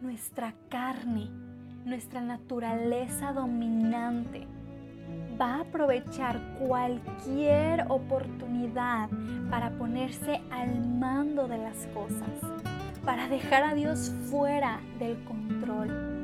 nuestra carne, nuestra naturaleza dominante, va a aprovechar cualquier oportunidad para ponerse al mando de las cosas, para dejar a Dios fuera del control.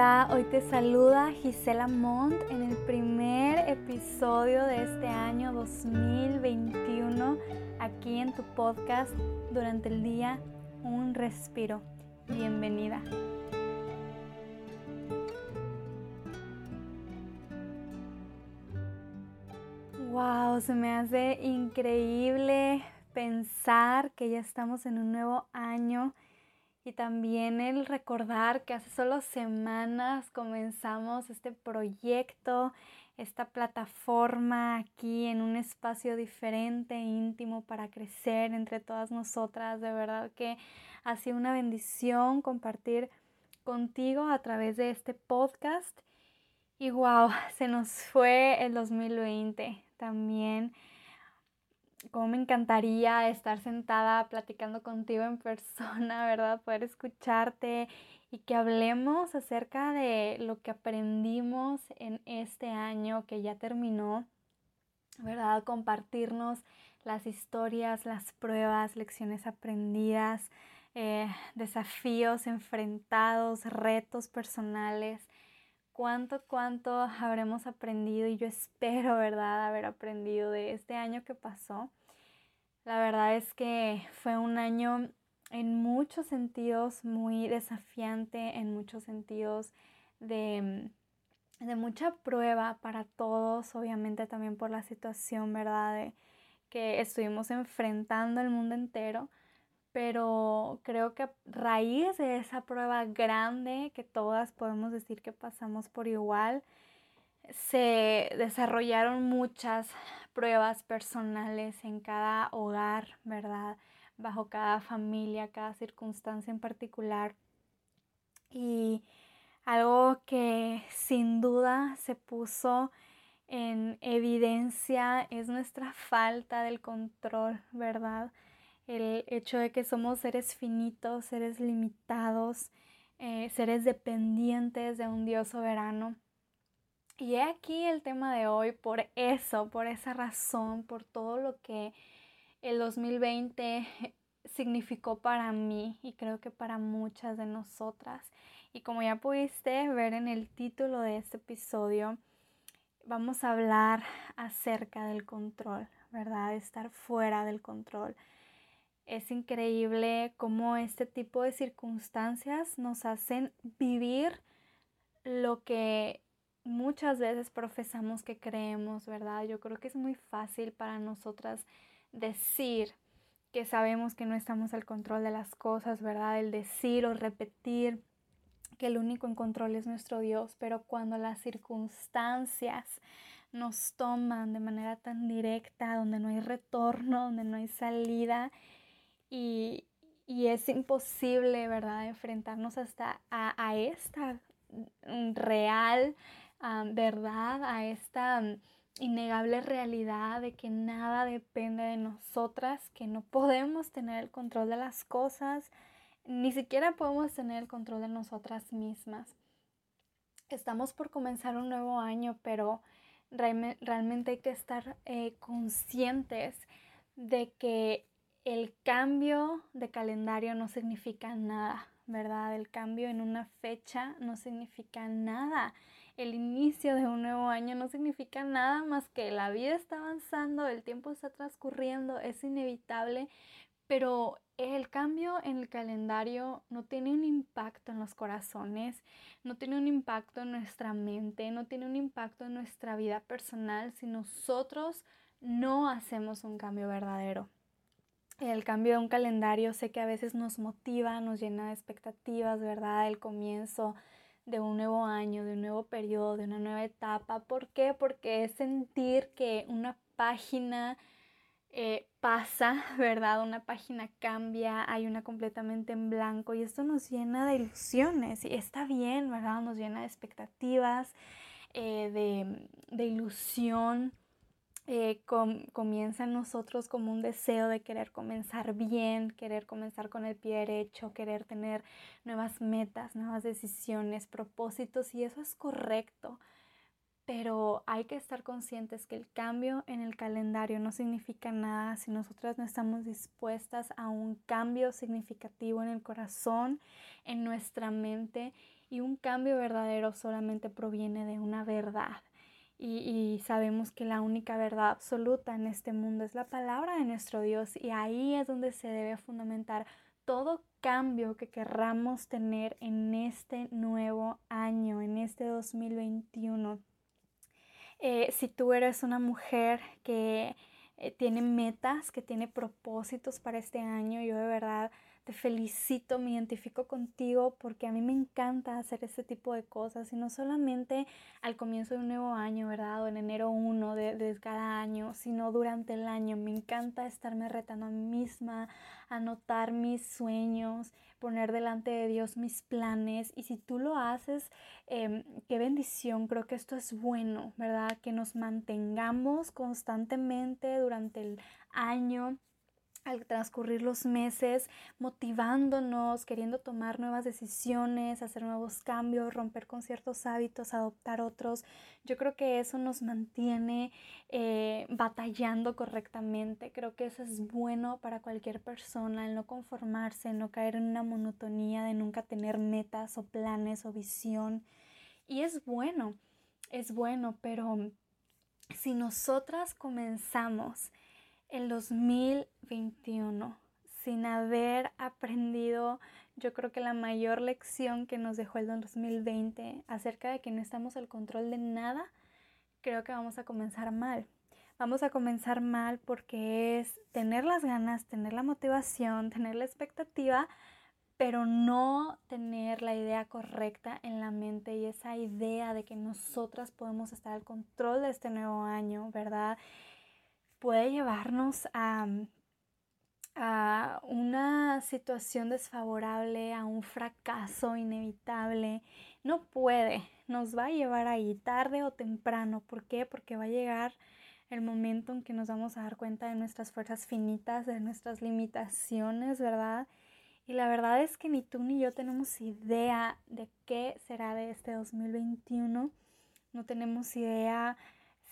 Hola, hoy te saluda Gisela Montt en el primer episodio de este año 2021 aquí en tu podcast durante el día Un respiro. Bienvenida. Wow, se me hace increíble pensar que ya estamos en un nuevo año y también el recordar que hace solo semanas comenzamos este proyecto, esta plataforma aquí en un espacio diferente, íntimo para crecer entre todas nosotras. De verdad que ha sido una bendición compartir contigo a través de este podcast. Y wow, se nos fue el 2020 también cómo me encantaría estar sentada platicando contigo en persona, ¿verdad? Poder escucharte y que hablemos acerca de lo que aprendimos en este año que ya terminó, ¿verdad? Compartirnos las historias, las pruebas, lecciones aprendidas, eh, desafíos enfrentados, retos personales cuánto, cuánto habremos aprendido y yo espero, ¿verdad?, haber aprendido de este año que pasó. La verdad es que fue un año en muchos sentidos muy desafiante, en muchos sentidos de, de mucha prueba para todos, obviamente también por la situación, ¿verdad?, que estuvimos enfrentando el mundo entero pero creo que a raíz de esa prueba grande que todas podemos decir que pasamos por igual, se desarrollaron muchas pruebas personales en cada hogar, ¿verdad? Bajo cada familia, cada circunstancia en particular. Y algo que sin duda se puso en evidencia es nuestra falta del control, ¿verdad? El hecho de que somos seres finitos, seres limitados, eh, seres dependientes de un Dios soberano. Y he aquí el tema de hoy por eso, por esa razón, por todo lo que el 2020 significó para mí y creo que para muchas de nosotras. Y como ya pudiste ver en el título de este episodio, vamos a hablar acerca del control, ¿verdad? estar fuera del control. Es increíble cómo este tipo de circunstancias nos hacen vivir lo que muchas veces profesamos que creemos, ¿verdad? Yo creo que es muy fácil para nosotras decir que sabemos que no estamos al control de las cosas, ¿verdad? El decir o repetir que el único en control es nuestro Dios, pero cuando las circunstancias nos toman de manera tan directa, donde no hay retorno, donde no hay salida, y, es imposible, ¿verdad?, enfrentarnos hasta a, esta real verdad, a esta innegable realidad de que nada depende de nosotras, que no podemos tener el control de las cosas, ni siquiera podemos tener el control de nosotras mismas. Estamos por comenzar un nuevo año, pero realmente hay que estar eh, conscientes de que el cambio de calendario no significa nada, ¿verdad? El cambio en una fecha no significa nada. El inicio de un nuevo año no significa nada más que la vida está avanzando, el tiempo está transcurriendo, es inevitable, pero el cambio en el calendario no tiene un impacto en los corazones, no tiene un impacto en nuestra mente, no tiene un impacto en nuestra vida personal si nosotros no hacemos un cambio verdadero. El cambio de un calendario sé que a veces nos motiva, nos llena de expectativas, ¿verdad? El comienzo de un nuevo año, de un nuevo periodo, de una nueva etapa. ¿Por qué? Porque es sentir que una página eh, pasa, ¿verdad? Una página cambia, hay una completamente en blanco y esto nos llena de ilusiones y está bien, ¿verdad? Nos llena de expectativas. eh, de, de, ilusión. Eh, comienza en nosotros como un deseo de querer comenzar bien, querer comenzar con el pie derecho, querer tener nuevas metas, nuevas decisiones, propósitos y eso es correcto pero hay que estar conscientes que el cambio en el calendario no significa nada si nosotras no estamos dispuestas a un cambio significativo en el corazón, en nuestra mente y un cambio verdadero solamente proviene de una verdad. Y, sabemos que la única verdad absoluta en este mundo es la palabra de nuestro Dios y ahí es donde se debe fundamentar todo cambio que querramos tener en este nuevo año, en este 2021. Eh, si tú eres una mujer que eh, tiene metas, que tiene propósitos para este año, yo de verdad te felicito, me identifico contigo porque a mí me encanta hacer este tipo de cosas y no solamente al comienzo de un nuevo año, ¿verdad? O en enero 1 de, de cada año, sino durante el año. Me encanta estarme retando a mí misma, anotar mis sueños, poner delante de Dios mis planes y si tú lo haces, em, qué bendición, creo que esto es bueno, ¿verdad? Que nos mantengamos constantemente durante el año al transcurrir los meses, motivándonos, queriendo tomar nuevas decisiones, hacer nuevos cambios, romper con ciertos hábitos, adoptar otros. Yo creo que eso nos mantiene eh, batallando correctamente. Creo que eso es bueno para cualquier persona, el no conformarse, no caer en una monotonía de nunca tener metas o planes o visión. Y es bueno, es bueno, pero si nosotras comenzamos el 2021 sin haber aprendido, yo creo que la mayor lección que nos dejó el 2020 acerca de que no estamos al control de nada, creo que vamos a comenzar mal. Vamos a comenzar mal porque es tener las ganas, tener la motivación, tener la expectativa, pero no tener la idea correcta en la mente y esa idea de que nosotras podemos estar al control de este nuevo año, ¿verdad? Puede llevarnos a, a una situación desfavorable, a un fracaso inevitable. No puede, nos va a llevar ahí tarde o temprano. ¿Por qué? Porque va a llegar el momento en que nos vamos a dar cuenta de nuestras fuerzas finitas, de nuestras limitaciones, ¿verdad? Y la verdad es que ni tú ni yo tenemos idea de qué será de este 2021. No tenemos idea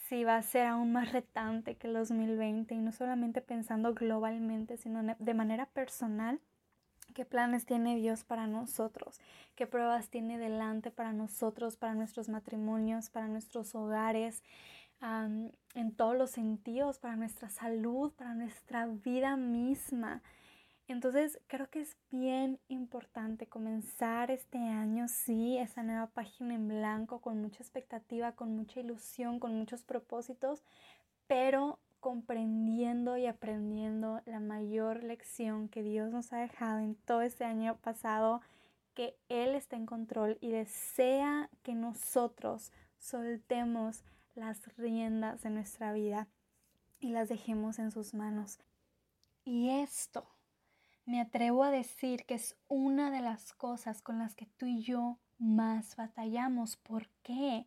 si va a ser aún más retante que el 2020 y no solamente pensando globalmente, sino de manera personal. ¿Qué planes tiene Dios para nosotros? ¿Qué pruebas tiene delante para nosotros, para nuestros matrimonios, para nuestros hogares, en todos los sentidos, para nuestra salud, para nuestra vida misma? Entonces creo que es bien importante comenzar este año, sí, esa nueva página en blanco, con mucha expectativa, con mucha ilusión, con muchos propósitos, pero comprendiendo y aprendiendo la mayor lección que Dios nos ha dejado en todo este año pasado, que Él está en control y desea que nosotros soltemos las riendas de nuestra vida y las dejemos en sus manos. Y esto me atrevo a decir que es una de las cosas con las que tú y yo más batallamos. ¿Por qué?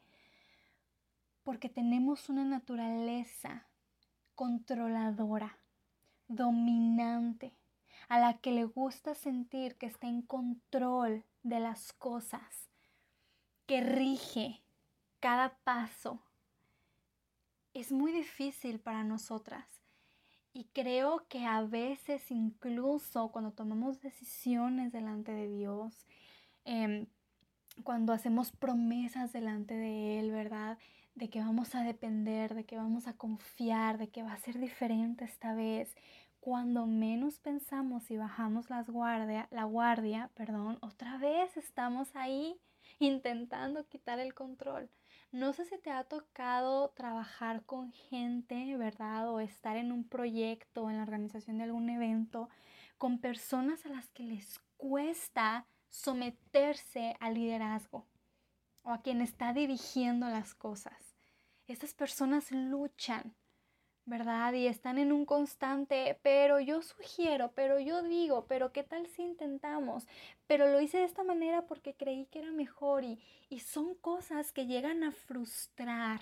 Porque tenemos una naturaleza controladora, dominante, a la que le gusta sentir que está en control de las cosas, que rige cada paso. Es muy difícil para nosotras y creo que a veces incluso cuando tomamos decisiones delante de Dios, em, cuando hacemos promesas delante de Él, ¿verdad? De que vamos a depender, de que vamos a confiar, de que va a ser diferente esta vez. Cuando menos pensamos y bajamos las guardia, la guardia, perdón, otra vez estamos ahí intentando quitar el control. No sé si te ha tocado trabajar con gente, ¿verdad? O estar en un proyecto, en la organización de algún evento, con personas a las que les cuesta someterse al liderazgo o a quien está dirigiendo las cosas. Estas personas luchan, ¿verdad? Y están en un constante, pero yo sugiero, pero yo digo, pero ¿qué tal si intentamos? Pero lo hice de esta manera porque creí que era mejor y, y son cosas que llegan a frustrar.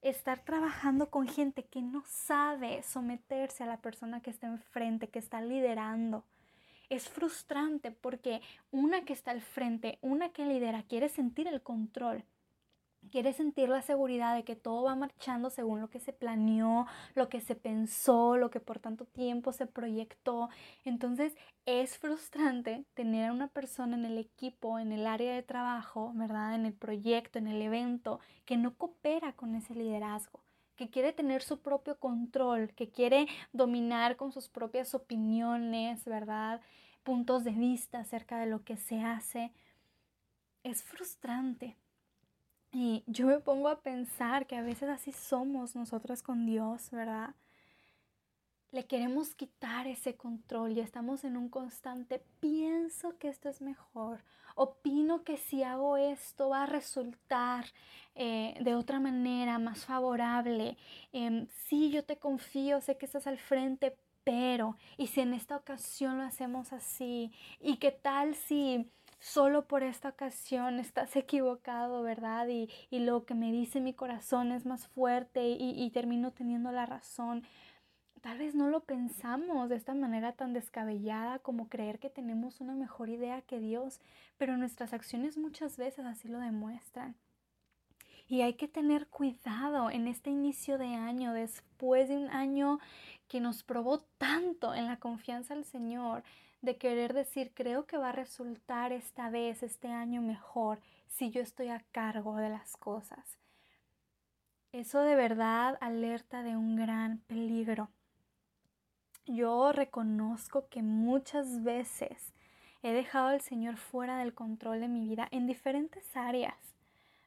Estar trabajando con gente que no sabe someterse a la persona que está enfrente, que está liderando. Es frustrante porque una que está al frente, una que lidera, quiere sentir el control Quiere sentir la seguridad de que todo va marchando según lo que se planeó, lo que se pensó, lo que por tanto tiempo se proyectó. Entonces es frustrante tener a una persona en el equipo, en el área de trabajo, ¿verdad? En el proyecto, en el evento, que no coopera con ese liderazgo que quiere tener su propio control, que quiere dominar con sus propias opiniones, ¿verdad? Puntos de vista acerca de lo que se hace. Es frustrante, y yo me pongo a pensar que a veces así somos nosotras con Dios, ¿verdad? Le queremos quitar ese control y estamos en un constante, pienso que esto es mejor, opino que si hago esto va a resultar eh, de otra manera, más favorable. Eh, sí, yo te confío, sé que estás al frente, pero, ¿y si en esta ocasión lo hacemos así? ¿Y qué tal si solo por esta ocasión estás equivocado, ¿verdad? Y, lo que me dice mi corazón es más fuerte y, y termino teniendo la razón. Tal vez no lo pensamos de esta manera tan descabellada como creer que tenemos una mejor idea que Dios, pero nuestras acciones muchas veces así lo demuestran. Y hay que tener cuidado en este inicio de año, después de un año que nos probó tanto en la confianza al Señor, de querer decir, creo que va a resultar esta vez, este año mejor, si yo estoy a cargo de las cosas. Eso de verdad alerta de un gran peligro. Yo reconozco que muchas veces he dejado al Señor fuera del control de mi vida en diferentes áreas.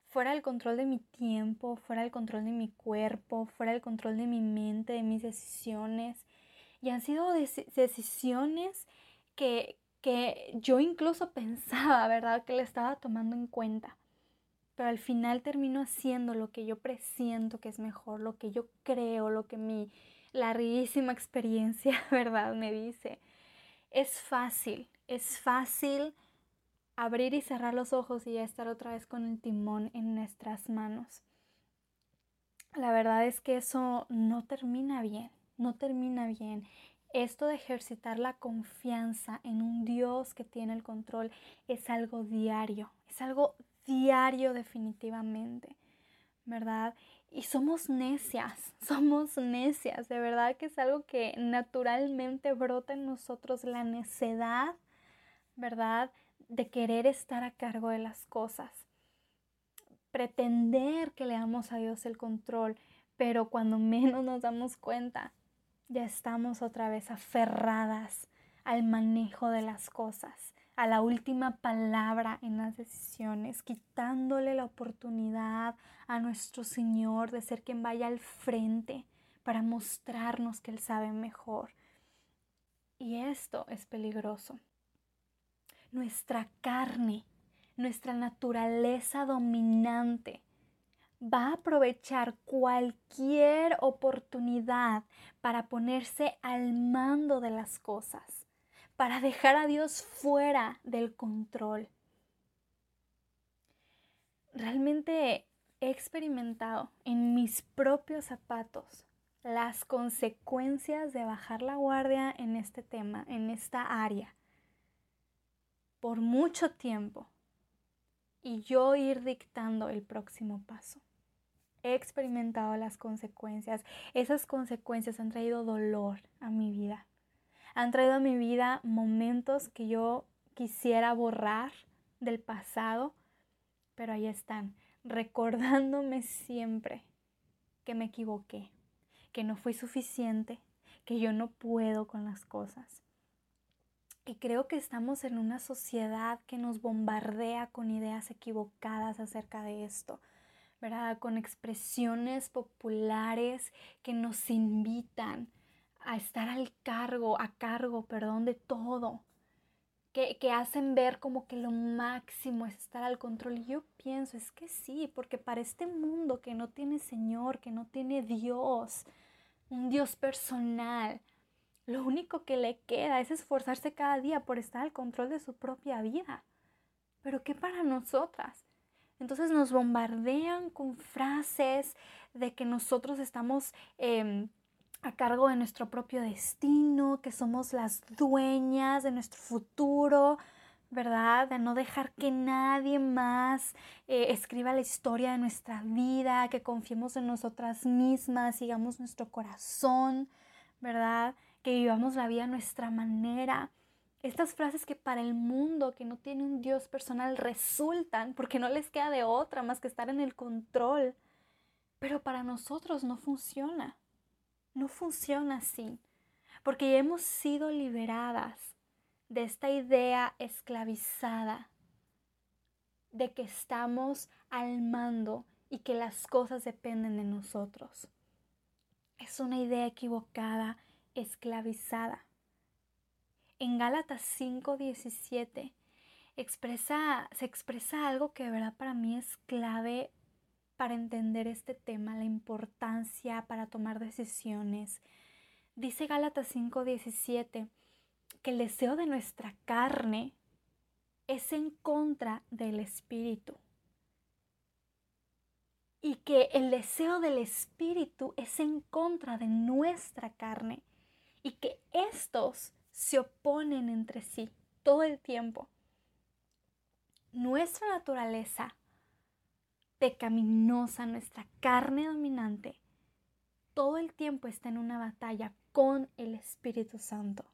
Fuera del control de mi tiempo, fuera del control de mi cuerpo, fuera del control de mi mente, de mis decisiones. Y han sido decisiones que, que yo incluso pensaba, ¿verdad?, que le estaba tomando en cuenta. Pero al final termino haciendo lo que yo presiento que es mejor, lo que yo creo, lo que mi larguísima experiencia, ¿verdad?, me dice. Es fácil, es fácil abrir y cerrar los ojos y ya estar otra vez con el timón en nuestras manos. La verdad es que eso no termina bien, no termina bien esto de ejercitar la confianza en un Dios que tiene el control es algo diario, es algo diario definitivamente, ¿verdad? Y somos necias, somos necias, de verdad que es algo que naturalmente brota en nosotros, la necedad, ¿verdad? De querer estar a cargo de las cosas, pretender que le damos a Dios el control, pero cuando menos nos damos cuenta, ya estamos otra vez aferradas al manejo de las cosas, a la última palabra en las decisiones, quitándole la oportunidad a nuestro Señor de ser quien vaya al frente para mostrarnos que Él sabe mejor. Y esto es peligroso. Nuestra carne, nuestra naturaleza dominante, va a aprovechar cualquier oportunidad para ponerse al mando de las cosas, para dejar a Dios fuera del control. Realmente he experimentado en mis propios zapatos las consecuencias de bajar la guardia en este tema, en esta área, por mucho tiempo y yo ir dictando el próximo paso he experimentado las consecuencias. Esas consecuencias han traído dolor a mi vida. Han traído a mi vida momentos que yo quisiera borrar del pasado, pero ahí están, recordándome siempre que me equivoqué, que no fui suficiente, que yo no puedo con las cosas. Y creo que estamos en una sociedad que nos bombardea con ideas equivocadas acerca de esto. Con expresiones populares que nos invitan a estar al cargo, a cargo, perdón, de todo. Que, que, hacen ver como que lo máximo es estar al control. Y yo pienso, es que sí, porque para este mundo que no tiene Señor, que no tiene Dios, un Dios personal. Lo único que le queda es esforzarse cada día por estar al control de su propia vida. Pero ¿qué para nosotras? Entonces nos bombardean con frases de que nosotros estamos em, a cargo de nuestro propio destino, que somos las dueñas de nuestro futuro, ¿verdad? De no dejar que nadie más eh, escriba la historia de nuestra vida, que confiemos en nosotras mismas, sigamos nuestro corazón, ¿verdad? Que vivamos la vida a nuestra manera. Estas frases que para el mundo que no tiene un Dios personal resultan porque no les queda de otra más que estar en el control. Pero para nosotros no funciona. No funciona así. Porque ya hemos sido liberadas de esta idea esclavizada de que estamos al mando y que las cosas dependen de nosotros. Es una idea equivocada, esclavizada. En Gálatas 5:17 expresa, se expresa algo que de verdad para mí es clave para entender este tema, la importancia para tomar decisiones. Dice Gálatas 5:17, que el deseo de nuestra carne es en contra del espíritu. Y que el deseo del espíritu es en contra de nuestra carne. Y que estos se oponen entre sí todo el tiempo. Nuestra naturaleza pecaminosa, nuestra carne dominante, todo el tiempo está en una batalla con el Espíritu Santo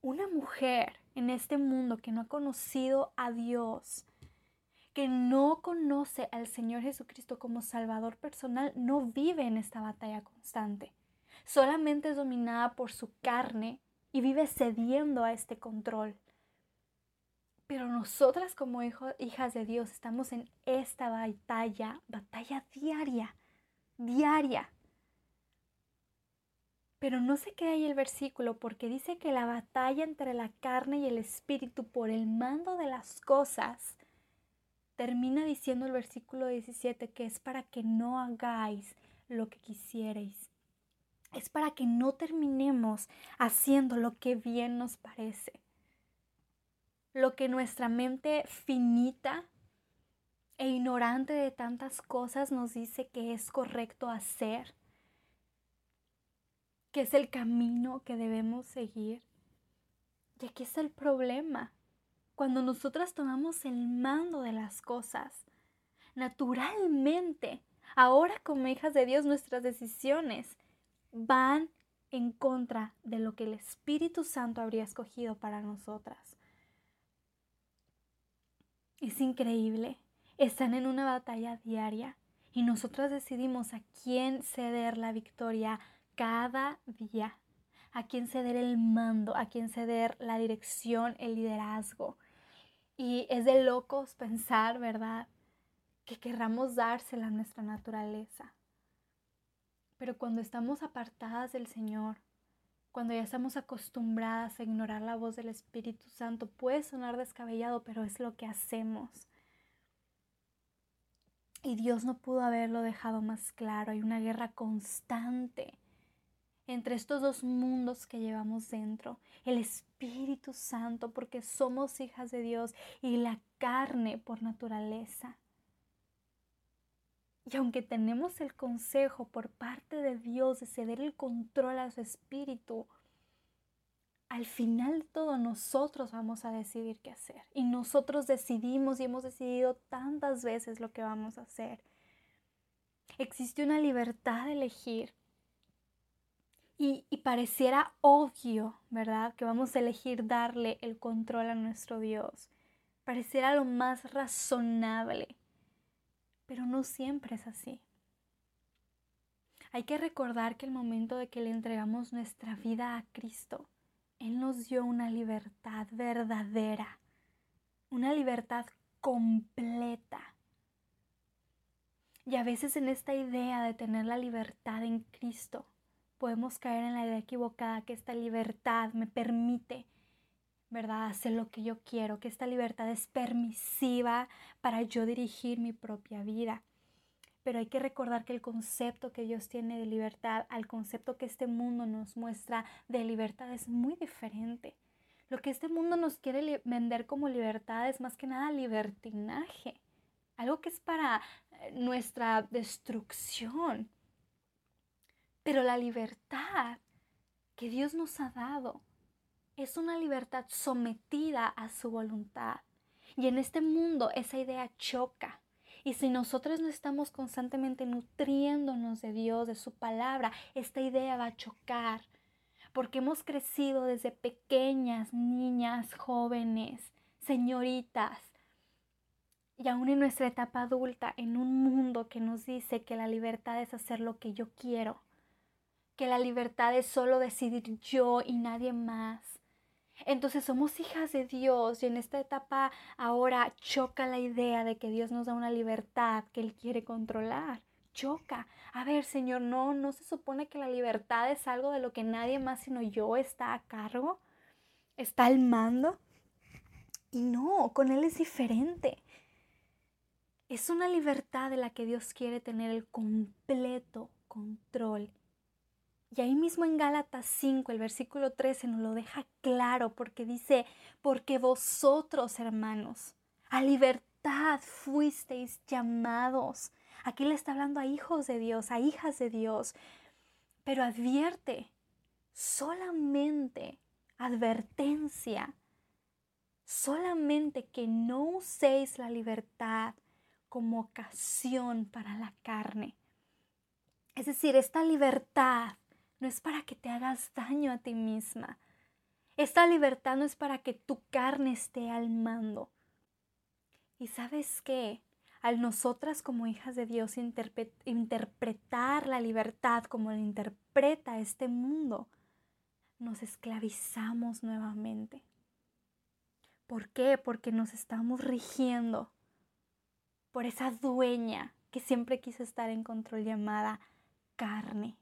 una mujer en este mundo que no ha conocido a Dios, que no conoce al Señor Jesucristo como Salvador personal, no vive en esta batalla constante. Solamente es dominada por su carne y vive cediendo a este control. Pero nosotras como hijas de Dios estamos en esta batalla, batalla diaria, diaria. Pero no se queda ahí el versículo porque dice que la batalla entre la carne y el espíritu por el mando de las cosas termina diciendo el versículo 17 que es para que no hagáis lo que quisierais. Es para que no terminemos haciendo lo que bien nos parece. Lo que nuestra mente finita e ignorante de tantas cosas nos dice que es correcto hacer que es el camino que debemos seguir. Y aquí es el problema. Cuando nosotras tomamos el mando de las cosas, naturalmente, ahora como hijas de Dios, nuestras decisiones van en contra de lo que el Espíritu Santo habría escogido para nosotras. Es increíble. Están en una batalla diaria y nosotras decidimos a quién ceder la victoria cada día, a quien ceder el mando, a quien ceder la dirección, el liderazgo. Y es de locos pensar, ¿verdad? Que querramos dársela a nuestra naturaleza. Pero cuando estamos apartadas del Señor, cuando ya estamos acostumbradas a ignorar la voz del Espíritu Santo, puede sonar descabellado, pero es lo que hacemos. Y Dios no pudo haberlo dejado más claro. Hay una guerra constante entre estos dos mundos que llevamos dentro, el Espíritu Santo porque somos hijas de Dios y la carne por naturaleza. Y aunque tenemos el consejo por parte de Dios de ceder el control a su espíritu, al final todo nosotros vamos a decidir qué hacer. Y nosotros decidimos y hemos decidido tantas veces lo que vamos a hacer. Existe una libertad de elegir y, pareciera obvio, ¿verdad? Que vamos a elegir darle el control a nuestro Dios. Pareciera lo más razonable, pero no siempre es así. Hay que recordar que el momento de que le entregamos nuestra vida a Cristo, Él nos dio una libertad verdadera, una libertad completa. Y a veces en esta idea de tener la libertad en Cristo, podemos caer en la idea equivocada que esta libertad me permite, ¿verdad?, hacer lo que yo quiero, que esta libertad es permisiva para yo dirigir mi propia vida. pero hay que recordar que el concepto que Dios tiene de libertad al concepto que este mundo nos muestra de libertad es muy diferente. Lo que este mundo nos quiere vender como libertad es más que nada libertinaje, algo que es para eh, nuestra destrucción. Pero la libertad que Dios nos ha dado es una libertad sometida a su voluntad. Y en este mundo esa idea choca. Y si nosotros no estamos constantemente nutriéndonos de Dios, de su palabra, esta idea va a chocar. Porque hemos crecido desde pequeñas, niñas, jóvenes, señoritas, y aún en nuestra etapa adulta, en un mundo que nos dice que la libertad es hacer lo que yo quiero, que la libertad es solo decidir yo y nadie más, entonces somos hijas de Dios y en esta etapa ahora choca la idea de que Dios nos da una libertad que Él quiere controlar. Choca. A ver, Señor, no, no se supone que la libertad es algo de lo que nadie más sino yo está a cargo, está al mando. Y no, con Él es diferente. Es una libertad de la que Dios quiere tener el completo control y ahí mismo en Gálatas 5, el versículo 13 nos lo deja claro porque dice, porque vosotros, hermanos, a libertad fuisteis llamados. Aquí le está hablando a hijos de Dios, a hijas de Dios. Pero advierte, solamente advertencia, solamente que no uséis la libertad como ocasión para la carne. Es decir, esta libertad no es para que te hagas daño a ti misma. Esta libertad no es para que tu carne esté al mando. Y sabes qué? Al nosotras como hijas de Dios interpretar la libertad como la interpreta este mundo, nos esclavizamos nuevamente. ¿Por qué? Porque nos estamos rigiendo por esa dueña que siempre quiso estar en control llamada carne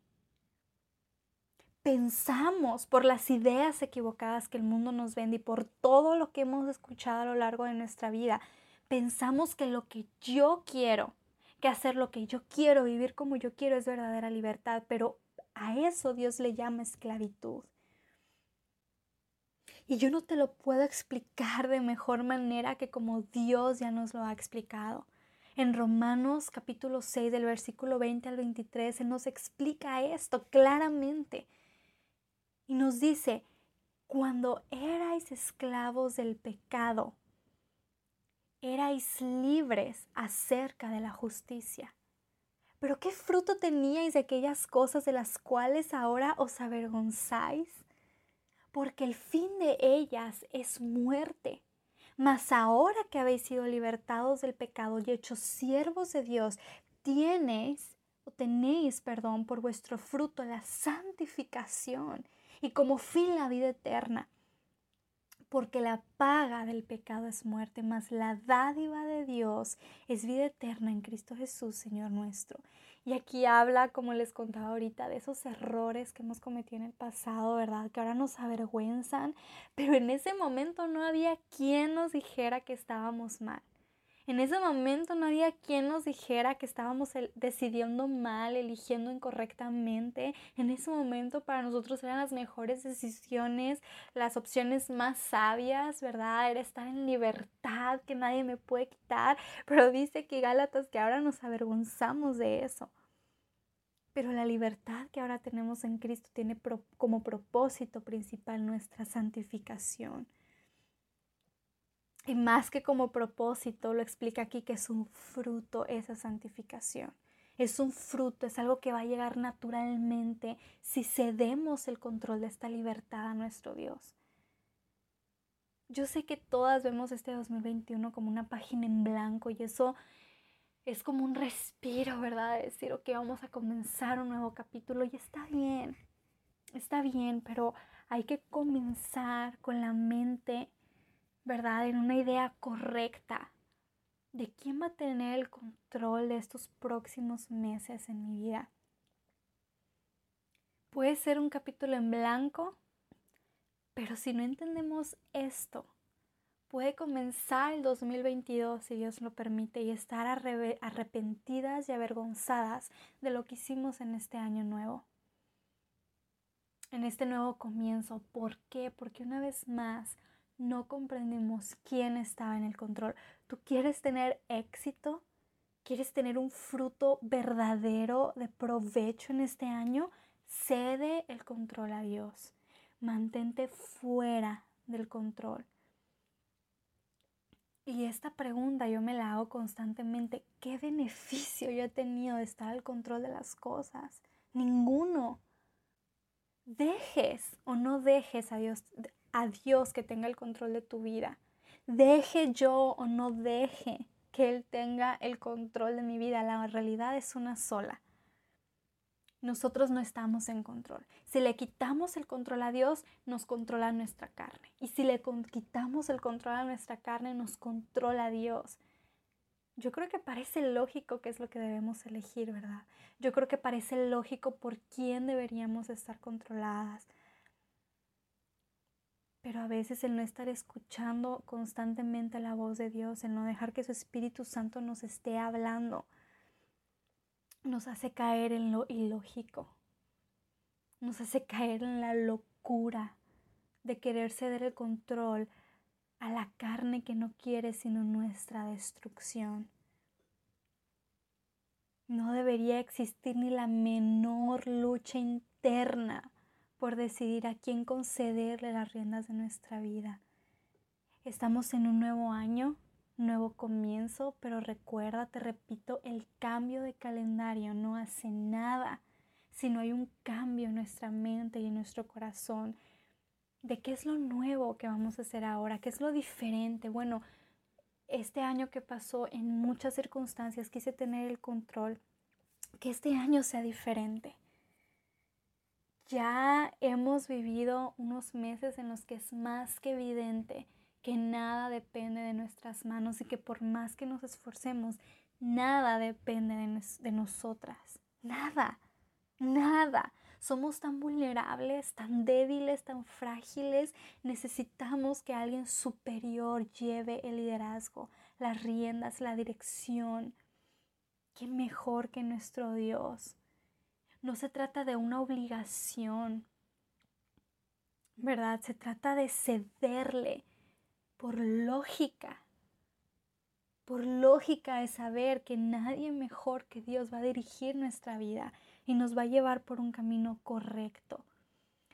pensamos, por las ideas equivocadas que el mundo nos vende y por todo lo que hemos escuchado a lo largo de nuestra vida, pensamos que lo que yo quiero, que hacer lo que yo quiero, vivir como yo quiero es verdadera libertad, pero a eso Dios le llama esclavitud. Y yo no te lo puedo explicar de mejor manera que como Dios ya nos lo ha explicado. En Romanos capítulo 6 del versículo 20 al 23 se nos explica esto claramente. Y nos dice, cuando erais esclavos del pecado, erais libres acerca de la justicia. Pero ¿qué fruto teníais de aquellas cosas de las cuales ahora os avergonzáis? Porque el fin de ellas es muerte. Mas ahora que habéis sido libertados del pecado y hechos siervos de Dios, tienes o tenéis, perdón, por vuestro fruto la santificación y como fin la vida eterna. Porque la paga del pecado es muerte, mas la dádiva de Dios es vida eterna en Cristo Jesús, Señor nuestro. Y aquí habla, como les contaba ahorita, de esos errores que hemos cometido en el pasado, ¿verdad? Que ahora nos avergüenzan, pero en ese momento no había quien nos dijera que estábamos mal. En ese momento no había quien nos dijera que estábamos decidiendo mal, eligiendo incorrectamente. En ese momento para nosotros eran las mejores decisiones, las opciones más sabias, ¿verdad? Era estar en libertad, que nadie me puede quitar. Pero dice que Gálatas que ahora nos avergonzamos de eso. Pero la libertad que ahora tenemos en Cristo tiene como propósito principal nuestra santificación. Y más que como propósito, lo explica aquí que es un fruto esa santificación. Es un fruto, es algo que va a llegar naturalmente si cedemos el control de esta libertad a nuestro Dios. Yo sé que todas vemos este 2021 como una página en blanco y eso es como un respiro, ¿verdad? decir, ok, vamos a comenzar un nuevo capítulo y está bien, está bien, pero hay que comenzar con la mente ¿verdad? En una idea correcta de quién va a tener el control de estos próximos meses en mi vida. Puede ser un capítulo en blanco, pero si no entendemos esto, puede comenzar el 2022, si Dios lo permite, y estar arrepentidas y avergonzadas de lo que hicimos en este año nuevo, en este nuevo comienzo. ¿Por qué? Porque una vez más no comprendimos quién estaba en el control. ¿Tú quieres tener éxito? ¿Quieres tener un fruto verdadero de provecho en este año? Cede el control a Dios. Mantente fuera del control. Y esta pregunta yo me la hago constantemente. ¿Qué beneficio yo he tenido de estar al control de las cosas? Ninguno. Dejes o no dejes a Dios, a Dios que tenga el control de tu vida. Deje yo o no deje que Él tenga el control de mi vida. La realidad es una sola nosotros no estamos en control. Si le quitamos el control a Dios, nos controla nuestra carne. Y si le quitamos el control a nuestra carne, nos controla Dios. Yo creo que parece lógico que es lo que debemos elegir, ¿verdad? Yo creo que parece lógico por quién deberíamos estar controladas. Pero a veces el no estar escuchando constantemente la voz de Dios, el no dejar que su Espíritu Santo nos esté hablando, nos hace caer en lo ilógico, nos hace caer en la locura de querer ceder el control a la carne que no quiere sino nuestra destrucción. No debería existir ni la menor lucha interna por decidir a quién concederle las riendas de nuestra vida. Estamos en un nuevo año nuevo comienzo, pero recuerda, te repito, el cambio de calendario no hace nada si no hay un cambio en nuestra mente y en nuestro corazón de qué es lo nuevo que vamos a hacer ahora, qué es lo diferente. Bueno, este año que pasó en muchas circunstancias quise tener el control, que este año sea diferente. Ya hemos vivido unos meses en los que es más que evidente que nada depende de nuestras manos y que por más que nos esforcemos, nada depende de, nosotras. Nada, nada. Somos tan vulnerables, tan débiles, tan frágiles. Necesitamos que alguien superior lleve el liderazgo, las riendas, la dirección. ¿Qué mejor que nuestro Dios? No se trata de una obligación, ¿verdad? Se trata de cederle por lógica, por lógica de saber que nadie mejor que Dios va a dirigir nuestra vida y nos va a llevar por un camino correcto.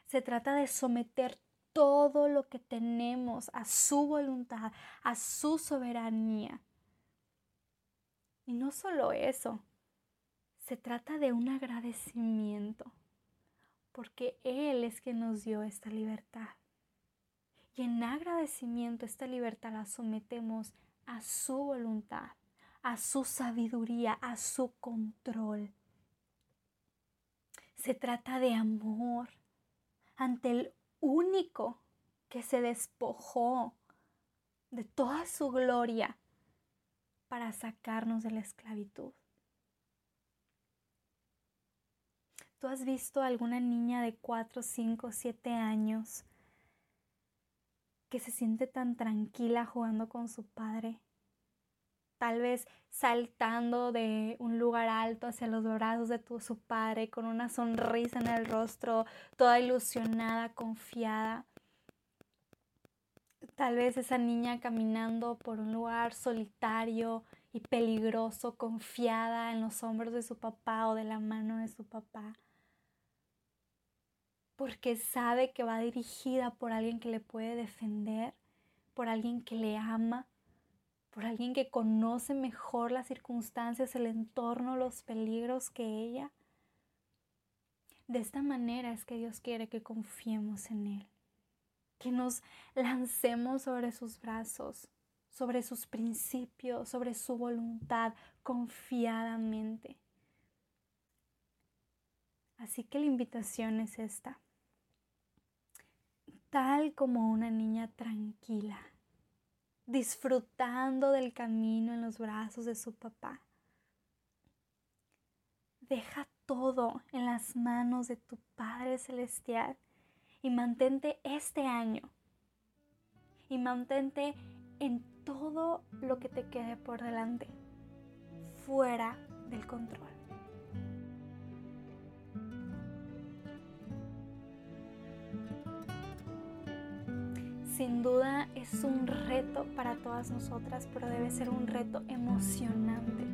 Se trata de someter todo lo que tenemos a su voluntad, a su soberanía. Y no solo eso, se trata de un agradecimiento, porque Él es quien nos dio esta libertad. Y en agradecimiento esta libertad la sometemos a su voluntad, a su sabiduría, a su control. Se trata de amor ante el único que se despojó de toda su gloria para sacarnos de la esclavitud. ¿Tú has visto a alguna niña de 4, 5, 7 años que se siente tan tranquila jugando con su padre. Tal vez saltando de un lugar alto hacia los brazos de su padre con una sonrisa en el rostro, toda ilusionada, confiada. Tal vez esa niña caminando por un lugar solitario y peligroso, confiada en los hombros de su papá o de la mano de su papá porque sabe que va dirigida por alguien que le puede defender, por alguien que le ama, por alguien que conoce mejor las circunstancias, el entorno, los peligros que ella. De esta manera es que Dios quiere que confiemos en Él, que nos lancemos sobre sus brazos, sobre sus principios, sobre su voluntad, confiadamente. Así que la invitación es esta tal como una niña tranquila, disfrutando del camino en los brazos de su papá. Deja todo en las manos de tu Padre Celestial y mantente este año y mantente en todo lo que te quede por delante, fuera del control. Sin duda es un reto para todas nosotras, pero debe ser un reto emocionante,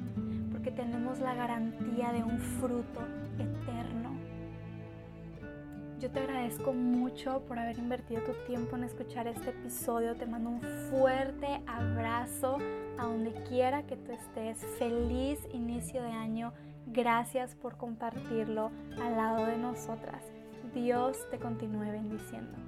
porque tenemos la garantía de un fruto eterno. Yo te agradezco mucho por haber invertido tu tiempo en escuchar este episodio. Te mando un fuerte abrazo a donde quiera que tú estés. Feliz inicio de año. Gracias por compartirlo al lado de nosotras. Dios te continúe bendiciendo.